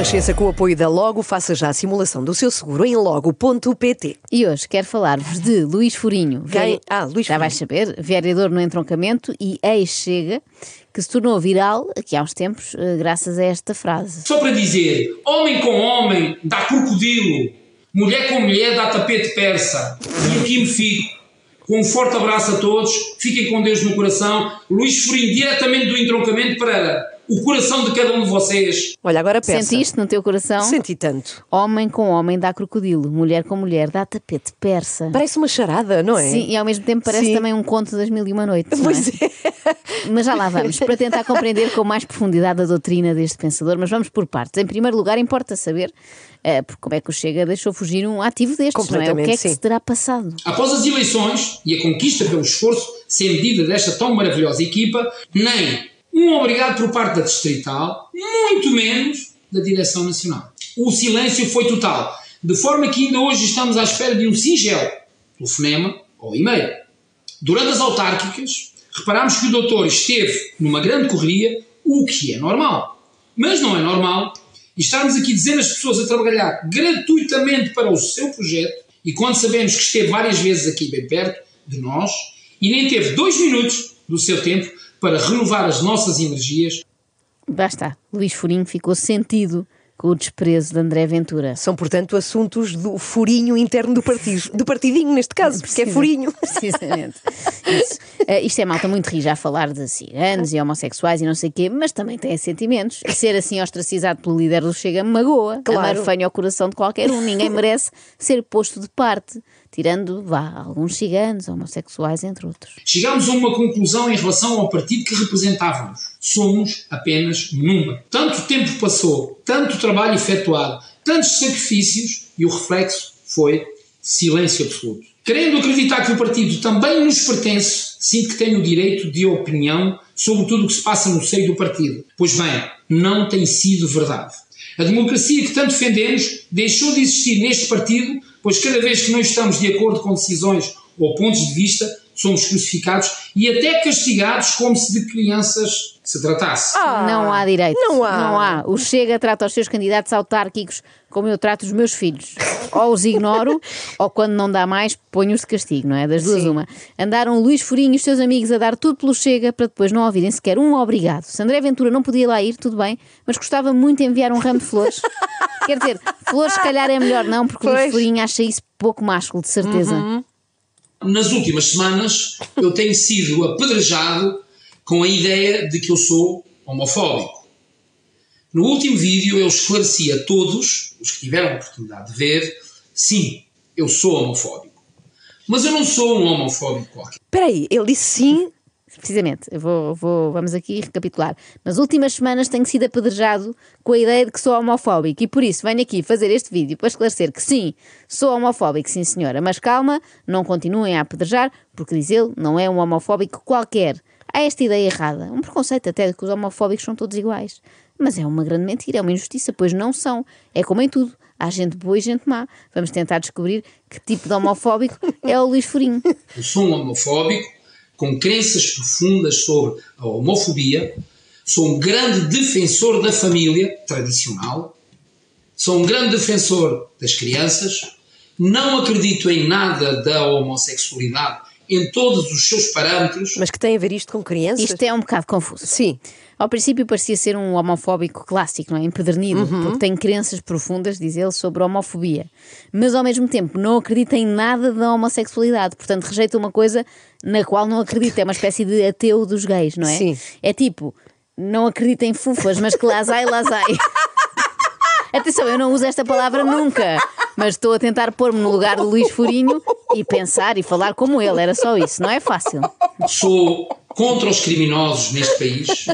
Renascença, com o apoio da Logo, faça já a simulação do seu seguro em logo.pt. E hoje quero falar-vos de Luís Furinho. Quem? Ah, Luís Já vais saber, vereador no entroncamento e ex-chega, que se tornou viral aqui há uns tempos, eh, graças a esta frase. Só para dizer, homem com homem dá crocodilo, mulher com mulher dá tapete persa. E aqui me fico. Com um forte abraço a todos, fiquem com Deus no coração. Luís Furinho, diretamente do entroncamento para o coração de cada um de vocês. Olha, agora peça. Sentiste no teu coração? Senti tanto. Homem com homem dá crocodilo, mulher com mulher dá tapete persa. Parece uma charada, não é? Sim, e ao mesmo tempo parece Sim. também um conto das mil e uma noites. não Pois é. Mas já lá vamos, para tentar compreender com mais profundidade a doutrina deste pensador, mas vamos por partes. Em primeiro lugar, importa saber porque como é que o Chega deixou fugir um ativo destes, não é? O que é que sim. se terá passado? Após as eleições e a conquista pelo esforço sem medida desta tão maravilhosa equipa, nem um obrigado por parte da Distrital, muito menos da Direção Nacional. O silêncio foi total, de forma que ainda hoje estamos à espera de um singelo telefonema ou e-mail. Durante as autárquicas, reparámos que o doutor esteve numa grande correria, o que é normal. Mas não é normal estarmos aqui dezenas de pessoas a trabalhar gratuitamente para o seu projeto e quando sabemos que esteve várias vezes aqui bem perto de nós e nem teve dois minutos do seu tempo para renovar as nossas energias Basta, Luís Furinho ficou sentido com o desprezo de André Ventura. São, portanto, assuntos do furinho interno do partido. Do partidinho, neste caso, porque é furinho. Precisamente. Isso. Eh, isto é malta muito rija a falar de ciganos e homossexuais e não sei o quê, mas também tem sentimentos. E ser assim ostracizado pelo líder do Chega magoa. Claro. Amar fanho ao coração de qualquer um. Ninguém merece ser posto de parte, tirando, vá, alguns ciganos, homossexuais, entre outros. Chegámos a uma conclusão em relação ao partido que representávamos. Somos apenas número. Tanto tempo passou, tanto trabalho efetuado, tantos sacrifícios e o reflexo foi silêncio absoluto. Querendo acreditar que o partido também nos pertence, sinto que tenho o direito de opinião sobre tudo o que se passa no seio do partido. Pois bem, não tem sido verdade. A democracia que tanto defendemos deixou de existir neste partido, pois cada vez que não estamos de acordo com decisões ou pontos de vista, somos crucificados e até castigados como se de crianças se tratasse. não há direito. não há. Não há. O Chega trata os seus candidatos autárquicos como eu trato os meus filhos. Ou os ignoro, ou quando não dá mais, ponho-os de castigo, não é? Das duas, Sim. uma. Andaram Luís Furinho e os seus amigos a dar tudo pelo Chega para depois não ouvirem sequer um obrigado. Se André Ventura não podia lá ir, tudo bem, mas gostava muito de enviar um ramo de flores. Quer dizer, flores se calhar é melhor não, porque o Luís Pois. Furinho acha isso pouco másculo, de certeza. Nas últimas semanas eu tenho sido apedrejado com a ideia de que eu sou homofóbico. No último vídeo eu esclareci a todos, os que tiveram a oportunidade de ver, sim, eu sou homofóbico. Mas eu não sou um homofóbico qualquer. Espera aí, ele disse sim. Precisamente, vou, vou- vamos aqui recapitular. Nas últimas semanas tenho sido apedrejado com a ideia de que sou homofóbico e por isso venho aqui fazer este vídeo para esclarecer que sim, sou homofóbico, sim senhora, mas calma, não continuem a apedrejar, porque diz ele, não é um homofóbico qualquer. Há esta ideia errada, um preconceito até de que os homofóbicos são todos iguais. Mas é uma grande mentira, é uma injustiça, pois não são. É como em tudo, há gente boa e gente má. Vamos tentar descobrir que tipo de homofóbico é o Luís Furinho. Eu sou um homofóbico com crenças profundas sobre a homofobia, sou um grande defensor da família tradicional, sou um grande defensor das crianças, não acredito em nada da homossexualidade em todos os seus parâmetros. Mas que tem a ver isto com crianças? Isto é um bocado confuso. Sim. Ao princípio parecia ser um homofóbico clássico, não é? Empedernido, Uhum. porque tem crenças profundas, diz ele, sobre a homofobia. Mas ao mesmo tempo não acredita em nada da homossexualidade, portanto rejeita uma coisa na qual não acredita. É uma espécie de ateu dos gays, não é? Sim. É tipo, não acredita em fufas, mas que lasai, lasai. Atenção, eu não uso esta palavra nunca, mas estou a tentar pôr-me no lugar do Luís Furinho e pensar e falar como ele. Era só isso, não é fácil. Sou contra os criminosos neste país,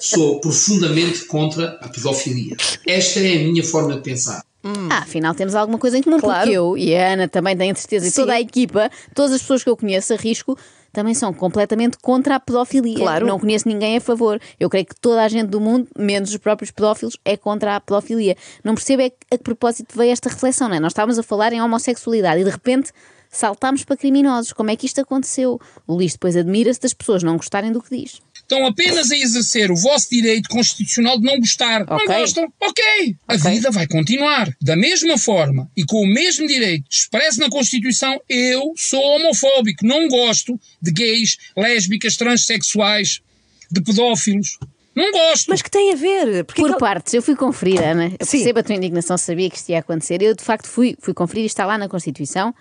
sou profundamente contra a pedofilia. Esta é a minha forma de pensar. Ah, afinal temos alguma coisa em comum, Claro. porque eu e a Ana também têm certeza, e toda a equipa, todas as pessoas que eu conheço, arrisco, também são completamente contra a pedofilia. Claro. Não conheço ninguém a favor. Eu creio que toda a gente do mundo, menos os próprios pedófilos, é contra a pedofilia. Não percebo é que- a que propósito veio esta reflexão, não é? Nós estávamos a falar em homossexualidade e de repente saltámos para criminosos. Como é que isto aconteceu? O Luís depois admira-se das pessoas não gostarem do que diz. Estão apenas a exercer o vosso direito constitucional de não gostar. Ok. Não gostam? Ok. A Ok. vida vai continuar. Da mesma forma e com o mesmo direito expresso na Constituição, eu sou homofóbico. Não gosto de gays, lésbicas, transexuais, de pedófilos. Não gosto. Mas que tem a ver? Porque Por que- partes, eu fui conferir, Ana. Eu Sim. percebo a tua indignação, sabia que isto ia acontecer. Eu, de facto, fui, fui conferir, está lá na Constituição,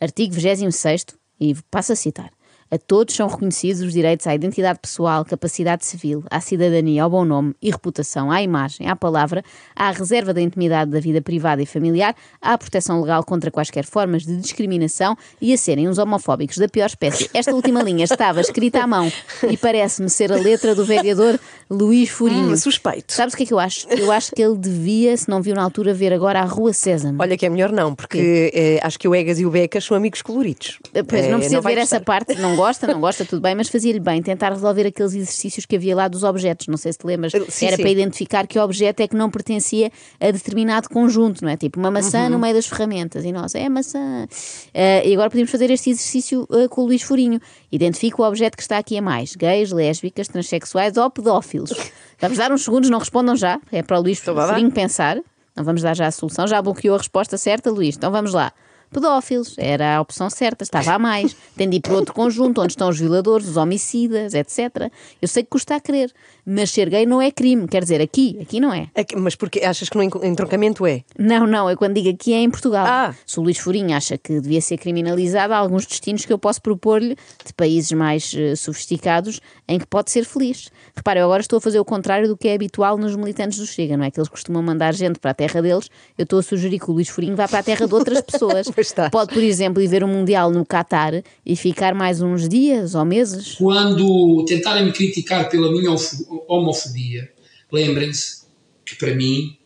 artigo 26, e passo a citar. A todos são reconhecidos os direitos à identidade pessoal, capacidade civil, à cidadania, ao bom nome e reputação, à imagem, à palavra, à reserva da intimidade da vida privada e familiar, à proteção legal contra quaisquer formas de discriminação e a serem uns homofóbicos da pior espécie. Esta última linha estava escrita à mão e parece-me ser a letra do vereador Luís Furinho. Hum, suspeito. Sabes o que é que eu acho? Eu acho que ele devia, se não viu na altura, ver agora a Rua Sésamo. Olha que é melhor não, porque eh, acho que o Egas e o Becas são amigos coloridos. Pois, Eh, não precisa vai ver essa parte, não gosta, não gosta, tudo bem, mas fazia-lhe bem tentar resolver aqueles exercícios que havia lá dos objetos. Não sei se te lembras, Sim, era sim. para identificar que objeto é que não pertencia a determinado conjunto, não é? Tipo uma maçã Uhum. no meio das ferramentas. E nós, é maçã. Eh, e agora podemos fazer este exercício eh, com o Luís Furinho. Identifica o objeto que está aqui a mais: gays, lésbicas, transexuais ou pedófilos. Vamos dar uns segundos, não respondam já. É para o Luís vá. Furinho pensar. Não vamos dar já a solução. Já bloqueou a resposta certa, Luís. Então vamos lá. Pedófilos, era a opção certa, estava a mais. Tem de ir para outro conjunto onde estão os violadores, os homicidas, etc. Eu sei que custa a crer, mas ser gay não é crime. Quer dizer, aqui, aqui não é. Aqui- Mas porque achas que no en- entroncamento é? Não, não, eu quando digo aqui é em Portugal. Ah. Se o Luís Furinho acha que devia ser criminalizado, há alguns destinos que eu posso propor-lhe de países mais eh, sofisticados em que pode ser feliz. Repara, eu agora estou a fazer o contrário do que é habitual nos militantes do Chega, não é? Que eles costumam mandar gente para a terra deles. Eu estou a sugerir que o Luís Furinho vá para a terra de outras pessoas. Pois está. Pode, por exemplo, ir ver o Mundial no Qatar e ficar mais uns dias ou meses. Quando tentarem me criticar pela minha ofo- homofobia, lembrem-se que para mim,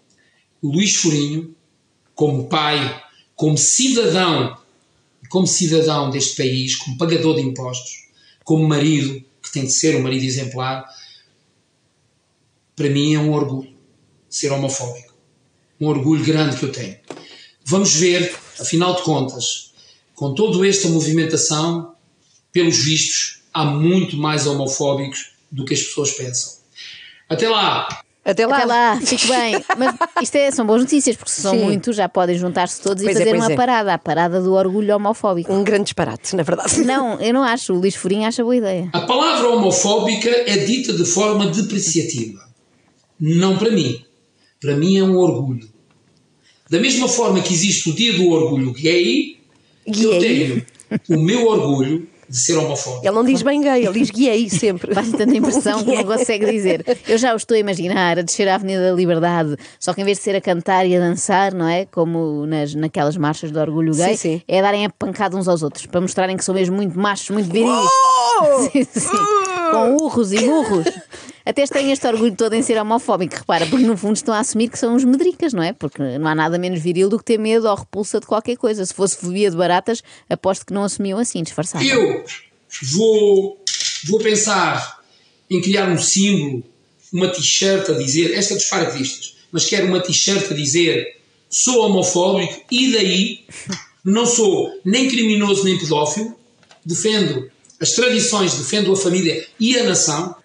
o Luís Furinho, como pai, como cidadão, como cidadão deste país, como pagador de impostos, como marido, que tem de ser um marido exemplar, para mim é um orgulho ser homofóbico. Um orgulho grande que eu tenho. Vamos ver, afinal de contas, com toda esta movimentação, pelos vistos, há muito mais homofóbicos do que as pessoas pensam. Até lá! Até lá. Até lá, fique bem. Mas isto é, são boas notícias, porque se são Sim. muitos, já podem juntar-se todos Pois e é, fazer pois uma é. parada, a parada do orgulho homofóbico. Um grande disparate, na verdade. Não, eu não acho. O Luís Furinho acha boa ideia. A palavra homofóbica é dita de forma depreciativa. Não para mim. Para mim é um orgulho. Da mesma forma que existe o dia do orgulho gay, eu Gay? tenho o meu orgulho de ser homofóbico. Ele não diz bem gay, ele diz gay sempre. Faz tanta impressão que não consegue dizer. Eu já o estou a imaginar a descer a Avenida da Liberdade, só que em vez de ser a cantar e a dançar, não é? Como nas, naquelas marchas do orgulho gay, Sim, sim. é darem a pancada uns aos outros, para mostrarem que são mesmo muito machos, muito viris. Sim, sim. Com urros e burros. Até estranho este orgulho todo em ser homofóbico, repara, porque no fundo estão a assumir que são uns medricas, não é? Porque não há nada menos viril do que ter medo ou repulsa de qualquer coisa. Se fosse fobia de baratas, aposto que não assumiam assim, disfarçado. Eu vou, vou pensar em criar um símbolo, uma t-shirt a dizer, esta é dos paraquedistas, mas quero uma t-shirt a dizer sou homofóbico e daí não sou nem criminoso nem pedófilo, defendo as tradições, defendo a família e a nação.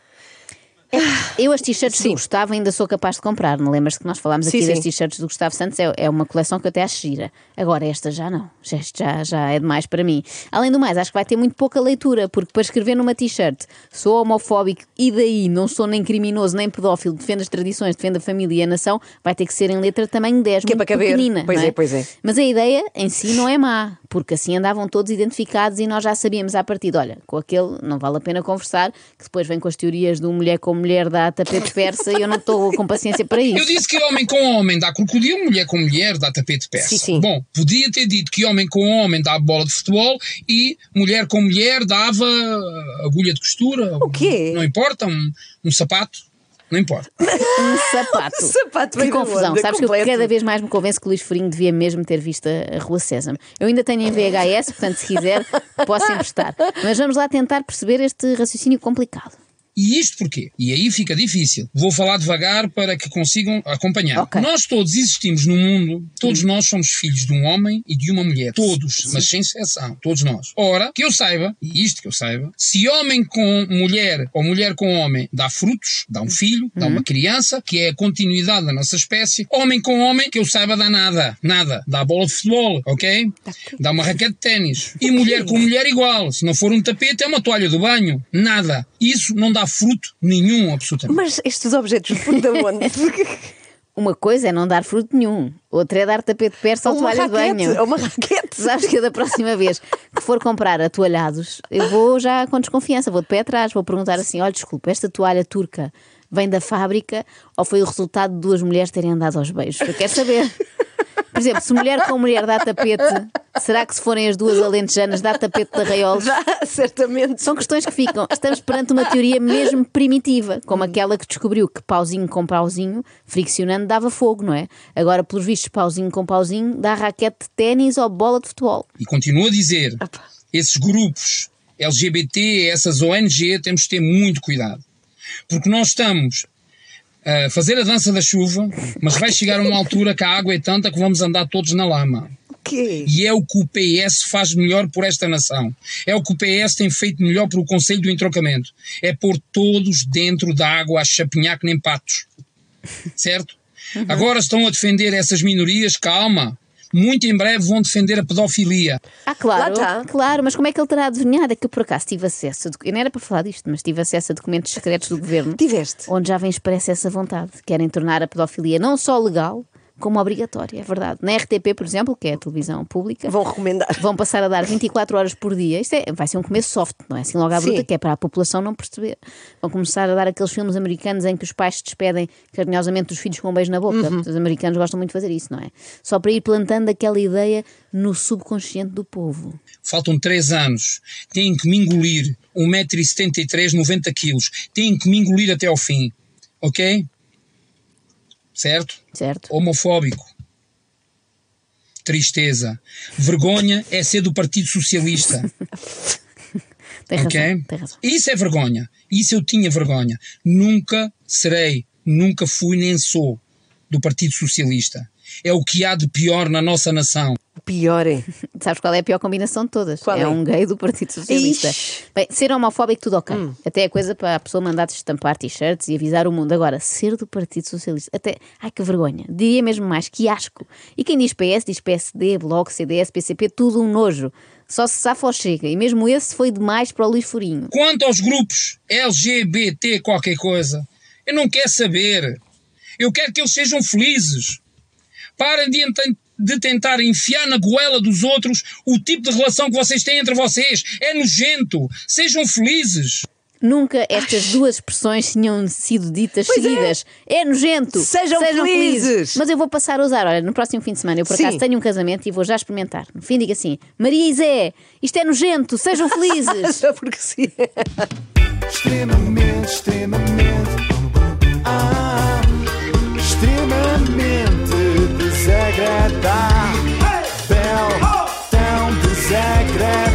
Eu as t-shirts do. Gustavo ainda sou capaz de comprar, não lembras que nós falámos Sim, aqui das sim. t-shirts do Gustavo Santos? É, é uma coleção que eu até acho gira. Agora esta já não, Já- já, já é demais para mim. Além do mais, acho que vai ter muito pouca leitura, porque para escrever numa t-shirt sou homofóbico e daí não sou nem criminoso nem pedófilo, defendo as tradições, defendo a família e a nação, vai ter que ser em letra tamanho 10, Que é muito para caber. pequenina. Pois não é, pois é. Mas a ideia em si não é má, porque assim andavam todos identificados e nós já sabíamos à partida, olha, com aquele não vale a pena conversar, que depois vem com as teorias do mulher com mulher dá tapete persa e eu não estou com paciência para Eu isso. disse que homem com homem dá crocodilo, mulher com mulher dá tapete persa. Sim, sim. Bom, podia ter dito que homem com homem dá bola de futebol e mulher com mulher dava agulha de costura. O quê? Não importa, um, um sapato. Não importa. Um sapato. Sapato que confusão. onda, Sabes que eu completo. cada vez mais me convenço que o Luís Furinho devia mesmo ter visto a a Rua Sésamo. Eu ainda tenho em VHS, portanto, se quiser, posso emprestar. Mas vamos lá tentar perceber este raciocínio complicado. E isto porquê? E aí fica difícil. Vou falar devagar para que consigam acompanhar. Ok. Hum. Nós todos existimos no mundo, todos nós somos filhos de um homem e de uma mulher. Todos, mas sem exceção. Todos nós. Ora, que eu saiba, e isto que eu saiba, se homem com mulher ou mulher com homem dá frutos, dá um filho, dá Hum. uma criança, que é a continuidade da nossa espécie, homem com homem, que eu saiba, dá nada. Nada. Dá bola de futebol, ok? Dá uma raquete de ténis. E mulher com mulher igual. Se não for um tapete, é uma toalha do banho. Nada. Isso não dá fruto nenhum, absolutamente. Mas estes objetos da onde? Uma coisa é não dar fruto nenhum, outra é dar tapete de persa ou toalha de raquete, banho. ou uma raquete. Sabes que da próxima vez que for comprar atoalhados, eu vou já com desconfiança, vou de pé atrás, vou perguntar assim: olha, desculpa, esta toalha turca vem da fábrica ou foi o resultado de duas mulheres terem andado aos beijos? Eu quero saber. Por exemplo, se mulher com mulher dá tapete, será que se forem as duas alentejanas dá tapete de arraiolos? Já, certamente. São questões que ficam. Estamos perante uma teoria mesmo primitiva, como aquela que descobriu que pauzinho com pauzinho, friccionando, dava fogo, não é? Agora, pelos vistos, pauzinho com pauzinho, dá raquete de ténis ou bola de futebol. E continuo a dizer, esses grupos LGBT, essas ONG, temos de ter muito cuidado. Porque nós estamos a fazer a dança da chuva, mas vai chegar uma altura que a água é tanta que vamos andar todos na lama. E é o que o PS faz melhor por esta nação. É o que o PS tem feito melhor por o Conselho do Entrocamento. É pôr todos dentro da água a chapinhar que nem patos. Certo? Agora estão a defender essas minorias, calma. Muito em breve vão defender a pedofilia. Ah, claro, está. claro, mas como é que ele terá adivinhado? É que eu por acaso tive acesso, eu não era para falar disto, mas tive acesso a documentos secretos do governo, Tiveste? onde já vem expressa essa vontade. Querem tornar a pedofilia não só legal, como obrigatória, é verdade. Na RTP, por exemplo, que é a televisão pública, Vão recomendar. vão passar a dar 24 horas por dia. Isto é, vai ser um começo soft, não é? Assim logo à Sim. bruta, que é para a população não perceber. Vão começar a dar aqueles filmes americanos em que os pais se despedem carinhosamente dos filhos com um beijo na boca. Uhum. Os americanos gostam muito de fazer isso, não é? Só para ir plantando aquela ideia no subconsciente do povo. Faltam 3 anos. Têm que me engolir 1,73m, 90 quilos. Têm que me engolir até ao fim. Ok? Certo? Certo? Homofóbico. Tristeza. Vergonha é ser do Partido Socialista. Tem razão. Ok? Tem razão. Isso é vergonha. Isso eu tinha vergonha. Nunca serei, nunca fui nem sou do Partido Socialista. É o que há de pior na nossa nação. O pior é. Sabes qual é a pior combinação de todas? Qual é? um gay do Partido Socialista. Ixi. Bem, ser homofóbico, tudo ok. Hum. Até é coisa para a pessoa mandar estampar t-shirts e avisar o mundo. Agora, ser do Partido Socialista, até. Ai que vergonha. Diria mesmo mais que asco. E quem diz PS, diz PSD, Bloco, CDS, PCP, tudo um nojo. Só se safa ou chega. E mesmo esse foi demais para o Luís Furinho. Quanto aos grupos LGBT qualquer coisa, eu não quero saber. Eu quero que eles sejam felizes. Parem de, de tentar enfiar na goela dos outros o tipo de relação que vocês têm entre vocês. É nojento. Sejam felizes. Nunca estas duas expressões tinham sido ditas Pois é. seguidas. É, nojento. Sejam felizes. Mas eu vou passar a usar. Olha, no próximo fim de semana, eu por Sim. acaso tenho um casamento e vou já experimentar. No fim, diga assim: Maria e Zé, isto é nojento, sejam felizes. Só porque sim. extremamente, extremamente, ah, extremamente secreta. Hey! Bel, oh! tão desecreta.